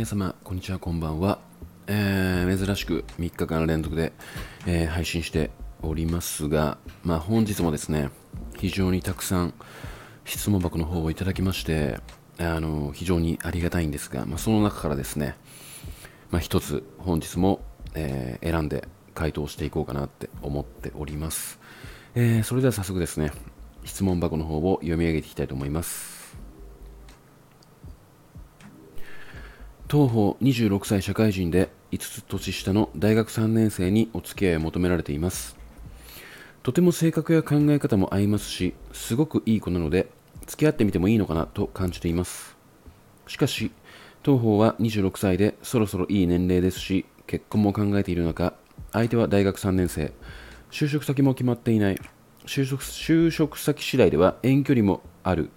皆様、こんにちは、こんばんは。えー、珍しく3日間連続で、えー、配信しておりますが、まあ、本日もですね、非常にたくさん質問箱の方をいただきまして、あの非常にありがたいんですが、まあ、その中からですね、まあ、一つ本日も、えー、選んで回答していこうかなって思っております。えー、それでは早速ですね、質問箱の方を読み上げていきたいと思います。当方26歳社会人で5つ年下の大学3年生にお付き合いを求められています。とても性格や考え方も合いますしすごくいい子なので付き合ってみてもいいのかなと感じています。しかし当方は26歳でそろそろいい年齢ですし結婚も考えている中相手は大学3年生。就職先も決まっていない。就職就職先次第では遠距離もある。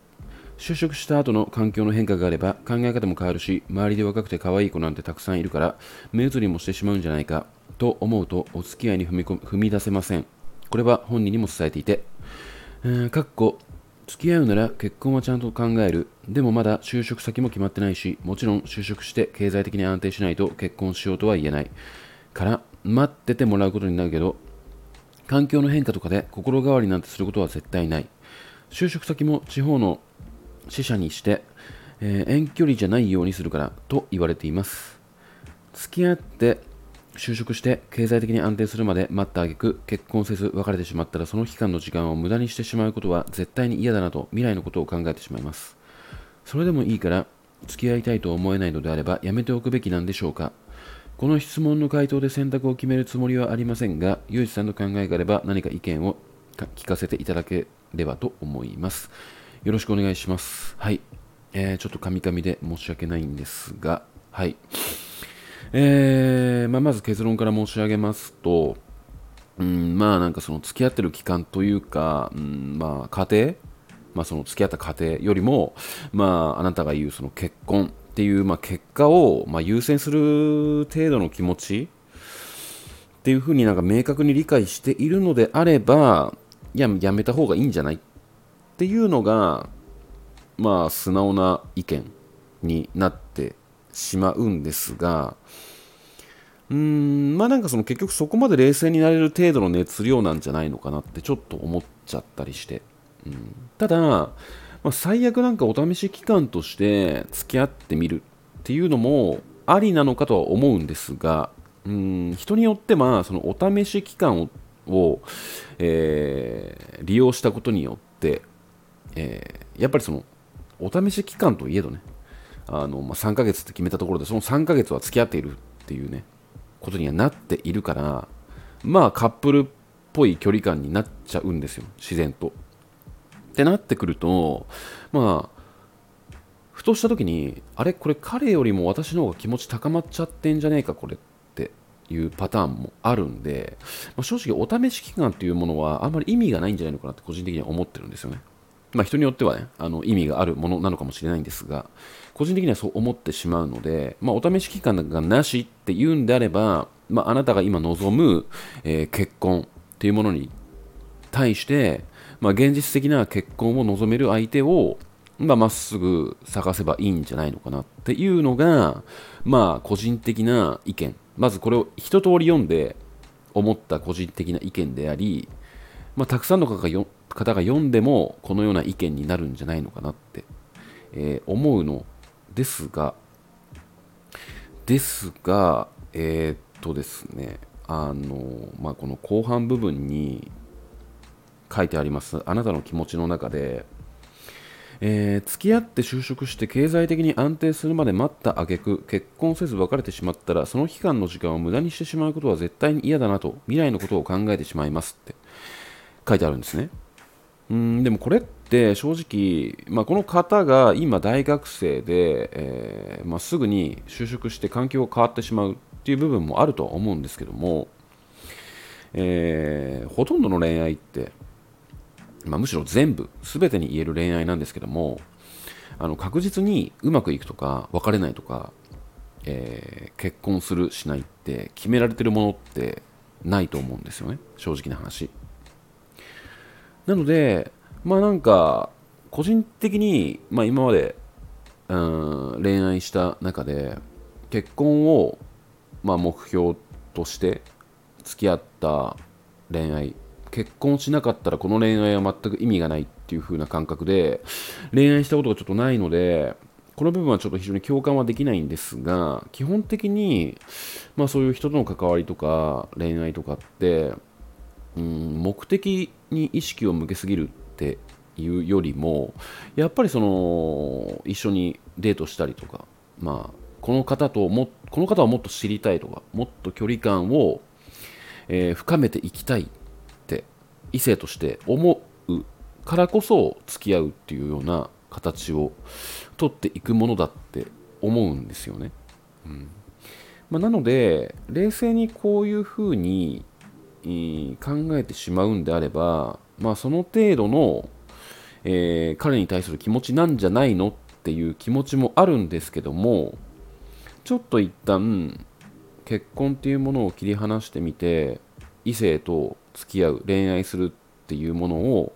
就職した後の環境の変化があれば考え方も変わるし周りで若くて可愛い子なんてたくさんいるから目移りもしてしまうんじゃないかと思うとお付き合いに踏み踏み出せません。これは本人にも伝えていて、えー、かっこ付き合うなら結婚はちゃんと考える。でもまだ就職先も決まってないしもちろん就職して経済的に安定しないと結婚しようとは言えない。から待っててもらうことになるけど環境の変化とかで心変わりなんてすることは絶対ない。就職先も地方の死者にして、えー、遠距離じゃないようにするからと言われています。付き合って就職して経済的に安定するまで待った挙句結婚せず別れてしまったらその期間の時間を無駄にしてしまうことは絶対に嫌だなと未来のことを考えてしまいます。それでもいいから付き合いたいと思えないのであればやめておくべきなんでしょうか。この質問の回答で選択を決めるつもりはありませんが、ゆうじさんの考えがあれば何か意見を聞かせていただければと思います。よろしくお願いします。はい。えー、ちょっとカミカミで申し訳ないんですが、はい。えー、まあ、まず結論から申し上げますと、うん、まあなんかその付き合ってる期間というか、うん、まあ家庭、まあその付き合った家庭よりも、まああなたが言うその結婚っていう、まあ、結果を、まあ、優先する程度の気持ちっていうふうになんか明確に理解しているのであれば、いや、やめた方がいいんじゃないっていうのが、まあ、素直な意見になってしまうんですが、うーん、まあなんかその結局そこまで冷静になれる程度の熱量なんじゃないのかなってちょっと思っちゃったりして。うん、ただ、まあ、最悪なんかお試し期間として付き合ってみるっていうのもありなのかとは思うんですが、うん、人によってはそのお試し期間を、えー、利用したことによって、えー、やっぱりそのお試し期間といえどねあの、まあ、3ヶ月って決めたところでその3ヶ月は付き合っているっていうねことにはなっているからまあカップルっぽい距離感になっちゃうんですよ自然と。ってなってくるとまあふとした時にあれ？これ彼よりも私の方が気持ち高まっちゃってんじゃねえかこれっていうパターンもあるんで、まあ、正直お試し期間っていうものはあんまり意味がないんじゃないのかなって個人的には思ってるんですよね。まあ、人によってはね、あの意味があるものなのかもしれないんですが、個人的にはそう思ってしまうので、まあ、お試し期間がなしっていうんであれば、まあ、あなたが今望む、えー、結婚っていうものに対して、まあ、現実的な結婚を望める相手をまあ、っすぐ探せばいいんじゃないのかなっていうのが、まあ、個人的な意見。まずこれを一通り読んで思った個人的な意見であり、まあ、たくさんの方が方が読んでもこのような意見になるんじゃないのかなって、えー、思うのですが、ですが、えー、っとですね、あの、まあ、この後半部分に書いてあります、あなたの気持ちの中で、えー、付き合って就職して経済的に安定するまで待った挙句結婚せず別れてしまったらその期間の時間を無駄にしてしまうことは絶対に嫌だなと未来のことを考えてしまいますって書いてあるんですね。うんでもこれって正直、まあ、この方が今大学生で、えー、まあ、すぐに就職して環境が変わってしまうっていう部分もあるとは思うんですけども、えー、ほとんどの恋愛って、まあ、むしろ全部全てに言える恋愛なんですけどもあの確実にうまくいくとか別れないとか、えー、結婚するしないって決められてるものってないと思うんですよね正直な話。なので、まあなんか、個人的に、まあ今まで、うん、恋愛した中で、結婚を、まあ、目標として付き合った恋愛結婚しなかったらこの恋愛は全く意味がないっていう風な感覚で恋愛したことがちょっとないのでこの部分はちょっと非常に共感はできないんですが基本的に、まあ、そういう人との関わりとか恋愛とかってうん目的に意識を向けすぎるっていうよりもやっぱりその一緒にデートしたりとか、まあ、この方ともこの方をもっと知りたいとかもっと距離感を、えー、深めていきたいって異性として思うからこそ付き合うっていうような形を取っていくものだって思うんですよね。うんまあ、なので冷静にこういうふうに考えてしまうんであれば、まあ、その程度の、えー、彼に対する気持ちなんじゃないのっていう気持ちもあるんですけどもちょっと一旦結婚っていうものを切り離してみて異性と付き合う恋愛するっていうものを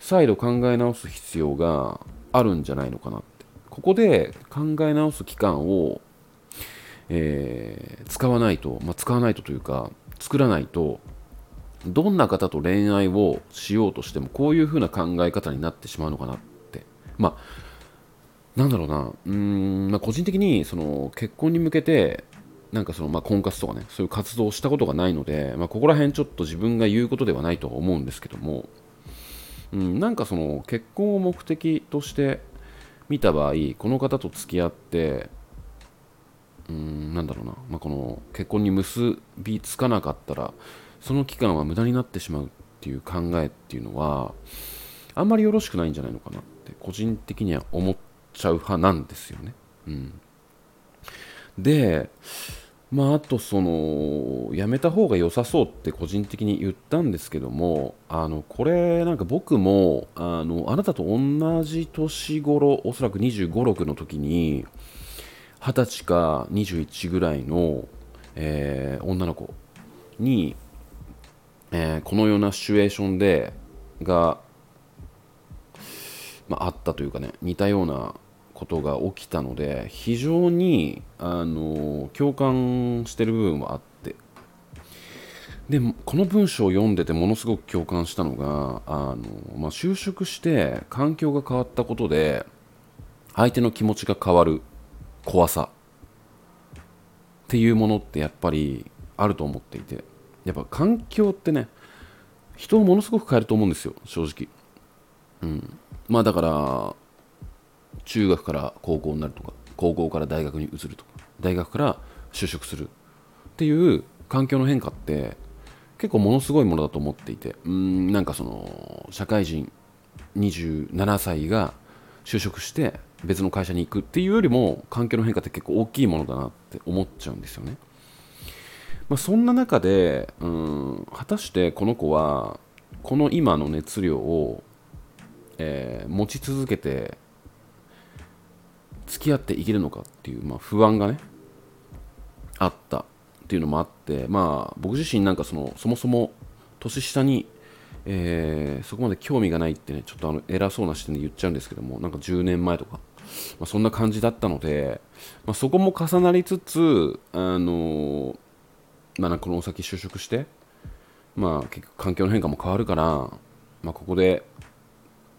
再度考え直す必要があるんじゃないのかなって。ここで考え直す期間を、えー、使わないと、まあ、使わないとというか作らないとどんな方と恋愛をしようとしてもこういう風な考え方になってしまうのかなって。まあなんだろうな。うん、まあ、個人的にその結婚に向けてなんかそのまあ婚活とかねそういう活動をしたことがないので、まあ、ここら辺ちょっと自分が言うことではないとは思うんですけども、うん、なんかその結婚を目的として見た場合この方と付き合ってうんなんだろうな、まあ、この結婚に結びつかなかったらその期間は無駄になってしまうっていう考えっていうのはあんまりよろしくないんじゃないのかなって個人的には思っちゃう派なんですよね。うん、でまああとそのやめた方が良さそうって個人的に言ったんですけどもあのこれなんか僕もあのあなたと同じ年頃おそらく2 5 6の時に20歳か21ぐらいの、えー、女の子にえー、このようなシチュエーションでが、まあ、あったというかね似たようなことが起きたので非常にあの共感してる部分はあって。でこの文章を読んでてものすごく共感したのがあの、まあ、就職して環境が変わったことで相手の気持ちが変わる怖さ。っていうものってやっぱりあると思っていて。やっぱ環境ってね人をものすごく変えると思うんですよ正直うんまあだから中学から高校になるとか高校から大学に移るとか大学から就職するっていう環境の変化って結構ものすごいものだと思っていてうんなんかその社会人27歳が就職して別の会社に行くっていうよりも環境の変化って結構大きいものだなって思っちゃうんですよね。まあ、そんな中でうん果たしてこの子はこの今の熱量を、えー、持ち続けて付き合っていけるのかっていう、まあ、不安がねあったっていうのもあってまあ僕自身なんかそのそもそも年下に、えー、そこまで興味がないってねちょっとあの偉そうな視点で言っちゃうんですけどもなんか10年前とか、まあ、そんな感じだったので、まあ、そこも重なりつつあのまあ、この先就職して、まあ、結局環境の変化も変わるから、まあ、ここで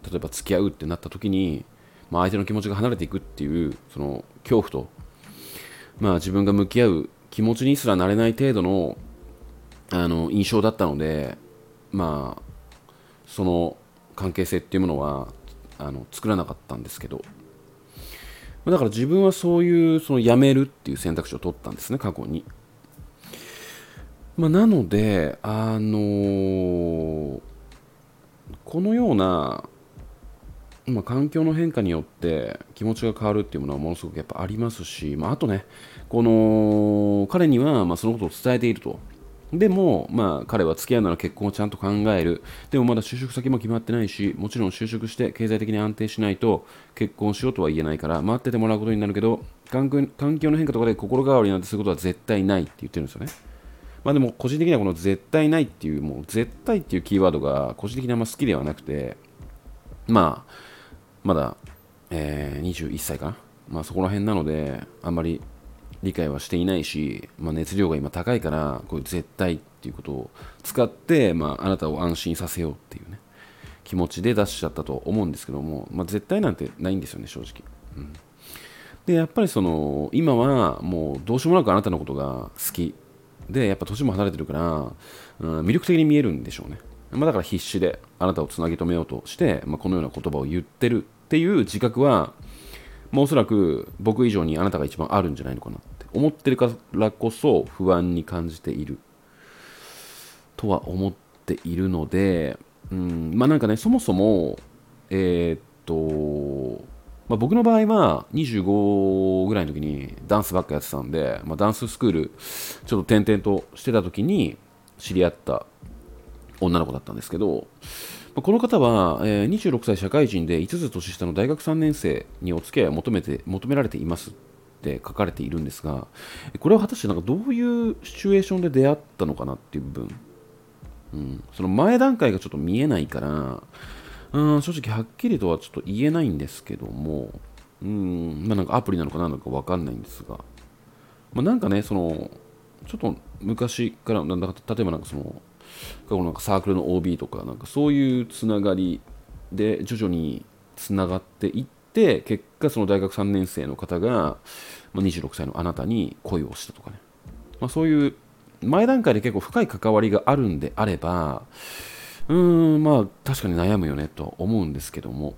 例えば付き合うってなった時に、まあ、相手の気持ちが離れていくっていうその恐怖と、まあ、自分が向き合う気持ちにすらなれない程度のあの印象だったので、まあ、その関係性っていうものはあの作らなかったんですけどだから自分はそういうその辞めるっていう選択肢を取ったんですね過去に。まあ、なので、あのー、このような、まあ、環境の変化によって気持ちが変わるっていうものはものすごくやっぱありますし、まあ、あとね、この彼にはまそのことを伝えていると。でも、まあ、彼は付き合うなら結婚をちゃんと考える。でもまだ就職先も決まってないし、もちろん就職して経済的に安定しないと結婚しようとは言えないから、待っててもらうことになるけど、環境の変化とかで心変わりなんてすることは絶対ないって言ってるんですよね。まあでも個人的にはこの絶対ないっていう、もう絶対っていうキーワードが個人的にあんま好きではなくて、まあ、まだ、えー、21歳かな。まあそこら辺なので、あんまり理解はしていないし、まあ、熱量が今高いからこういう絶対っていうことを使って、まあ、あなたを安心させようっていうね気持ちで出しちゃったと思うんですけども、まあ、絶対なんてないんですよね正直、うん、でやっぱりその今はもうどうしようもなくあなたのことが好きでやっぱ年も離れてるから、うん、魅力的に見えるんでしょうね、まあ、だから必死であなたをつなぎ止めようとして、まあ、このような言葉を言ってるっていう自覚は、まあ、おそらく僕以上にあなたが一番あるんじゃないのかなって思ってるからこそ不安に感じている。とは思っているので、うん、まあなんかねそもそもえー、っとまあ、僕の場合は25ぐらいの時にダンスばっかやってたんで、まあ、ダンススクールちょっと転々としてた時に知り合った女の子だったんですけど、まあ、この方は、えー、26歳社会人で5つ年下の大学3年生にお付き合いを求めて求められていますって書かれているんですがこれは果たしてなんかどういうシチュエーションで出会ったのかなっていう部分、うん、その前段階がちょっと見えないからうん正直はっきりとはちょっと言えないんですけども、うん、まあなんかアプリなのか何なのかわかんないんですが、まあ、なんかね、その、ちょっと昔から、なんだか例えばなんかその、過去なんかサークルの OB とか、なんかそういうつながりで徐々につながっていって、結果その大学3年生の方が、まあ、26歳のあなたに恋をしたとかね、まあ、そういう前段階で結構深い関わりがあるんであれば、うーん、まあ、確かに悩むよねと思うんですけども、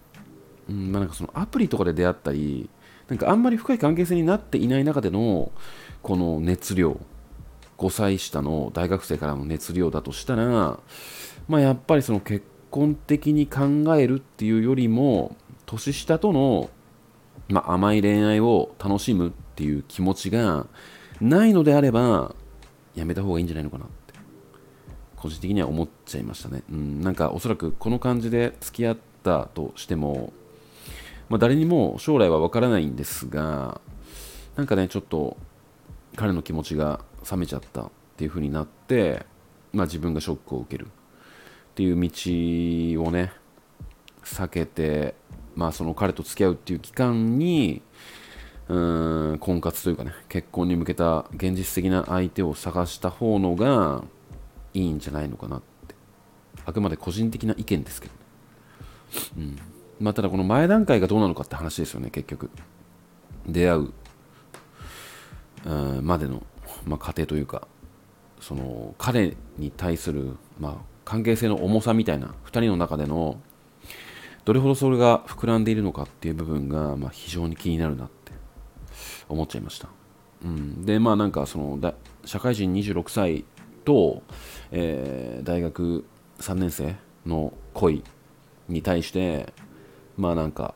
うん、まあなんかそのアプリとかで出会ったり、なんかあんまり深い関係性になっていない中での、この熱量、5歳下の大学生からの熱量だとしたら、まあやっぱりその結婚的に考えるっていうよりも、年下との、まあ、甘い恋愛を楽しむっていう気持ちがないのであれば、やめた方がいいんじゃないのかな。個人的には思っちゃいましたね。うん、なんかおそらくこの感じで付き合ったとしても、まあ、誰にも将来は分からないんですが、なんかね、ちょっと彼の気持ちが冷めちゃったっていう風になって、まあ、自分がショックを受けるっていう道をね、避けて、まあ、その彼と付き合うっていう期間に、うん婚活というかね結婚に向けた現実的な相手を探した方のがいいんじゃないのかなって。あくまで個人的な意見ですけどね。うん。まあただこの前段階がどうなのかって話ですよね結局。出会ううんまでの、まあ、過程というかその彼に対する、まあ、関係性の重さみたいな2人の中でのどれほどそれが膨らんでいるのかっていう部分が、まあ、非常に気になるなって思っちゃいました、うん、でまあなんかそのだ社会人26歳と、えー、大学3年生の恋に対してまあなんか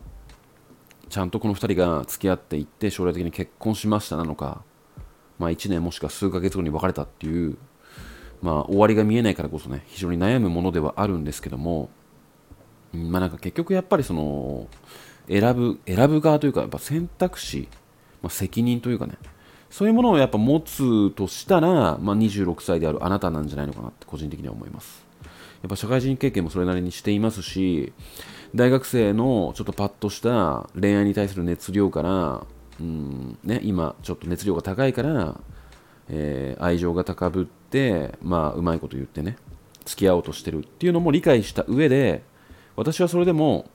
ちゃんとこの2人が付き合っていって将来的に結婚しましたなのか、まあ、1年もしくは数ヶ月後に別れたっていう、まあ、終わりが見えないからこそね非常に悩むものではあるんですけども、まあなんか結局やっぱりその選ぶ選ぶ側というかやっぱ選択肢、まあ、責任というかねそういうものをやっぱ持つとしたら、まあ、26歳であるあなたなんじゃないのかなって個人的には思います。やっぱ社会人経験もそれなりにしていますし、大学生のちょっとパッとした恋愛に対する熱量から、うんね、今ちょっと熱量が高いから、えー、愛情が高ぶって、まあ、うまいこと言ってね、付き合おうとしてるっていうのも理解した上で、私はそれでも、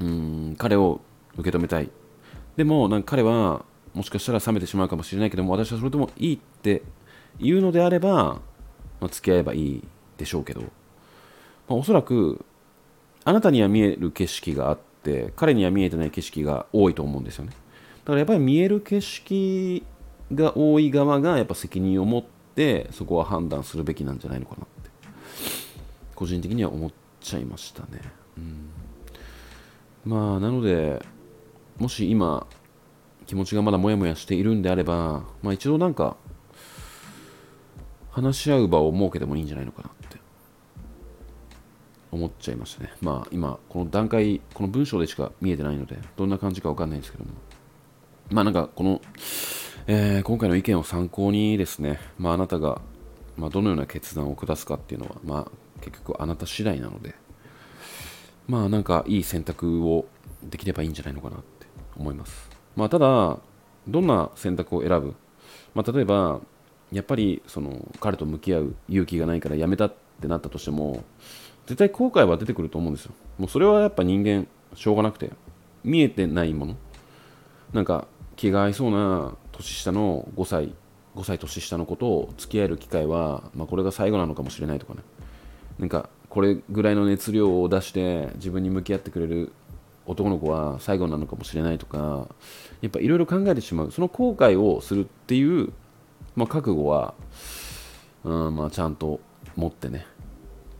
うん、彼を受け止めたい。でも、なんか彼は、もしかしたら冷めてしまうかもしれないけども私はそれでもいいって言うのであれば、まあ、付き合えばいいでしょうけど、まあ、おそらくあなたには見える景色があって彼には見えてない景色が多いと思うんですよね。だからやっぱり見える景色が多い側がやっぱ責任を持ってそこは判断するべきなんじゃないのかなって個人的には思っちゃいましたね、うん、まあなのでもし今気持ちがまだモヤモヤしているんであれば、まあ、一度なんか話し合う場を設けてもいいんじゃないのかなって思っちゃいましたね。まあ今この段階この文章でしか見えてないのでどんな感じかわかんないんですけどもまあなんかこの、えー、今回の意見を参考にですね、まあ、あなたが、まあ、どのような決断を下すかっていうのは、まあ、結局あなた次第なのでまあなんかいい選択をできればいいんじゃないのかなって思います。まあ、ただ、どんな選択を選ぶ、まあ、例えばやっぱりその彼と向き合う勇気がないからやめたってなったとしても絶対後悔は出てくると思うんですよ。もうそれはやっぱ人間しょうがなくて見えてないもの。なんか気が合いそうな年下の5歳5歳年下の子と付き合える機会は、まあ、これが最後なのかもしれないとかね。なんかこれぐらいの熱量を出して自分に向き合ってくれる男の子は最後なのかもしれないとかやっぱいろいろ考えてしまう。その後悔をするっていう、まあ、覚悟は、うんまあ、ちゃんと持ってね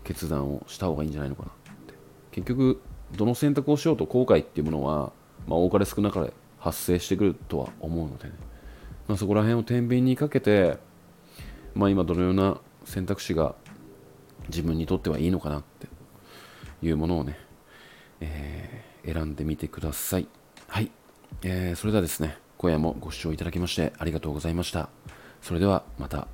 決断をした方がいいんじゃないのかなって。結局どの選択をしようと後悔っていうものは、まあ、多かれ少なかれ発生してくるとは思うのでね、まあ、そこら辺を天秤にかけて、まあ、今どのような選択肢が自分にとってはいいのかなっていうものをね、えー、選んでみてください。はい。えー、それではですね、今夜もご視聴いただきましてありがとうございました。それではまた。